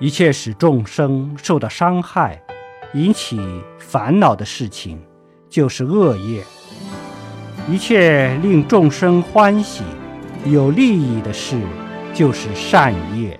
一切使众生受到伤害引起烦恼的事情就是恶业。一切令众生欢喜有利益的事就是善业。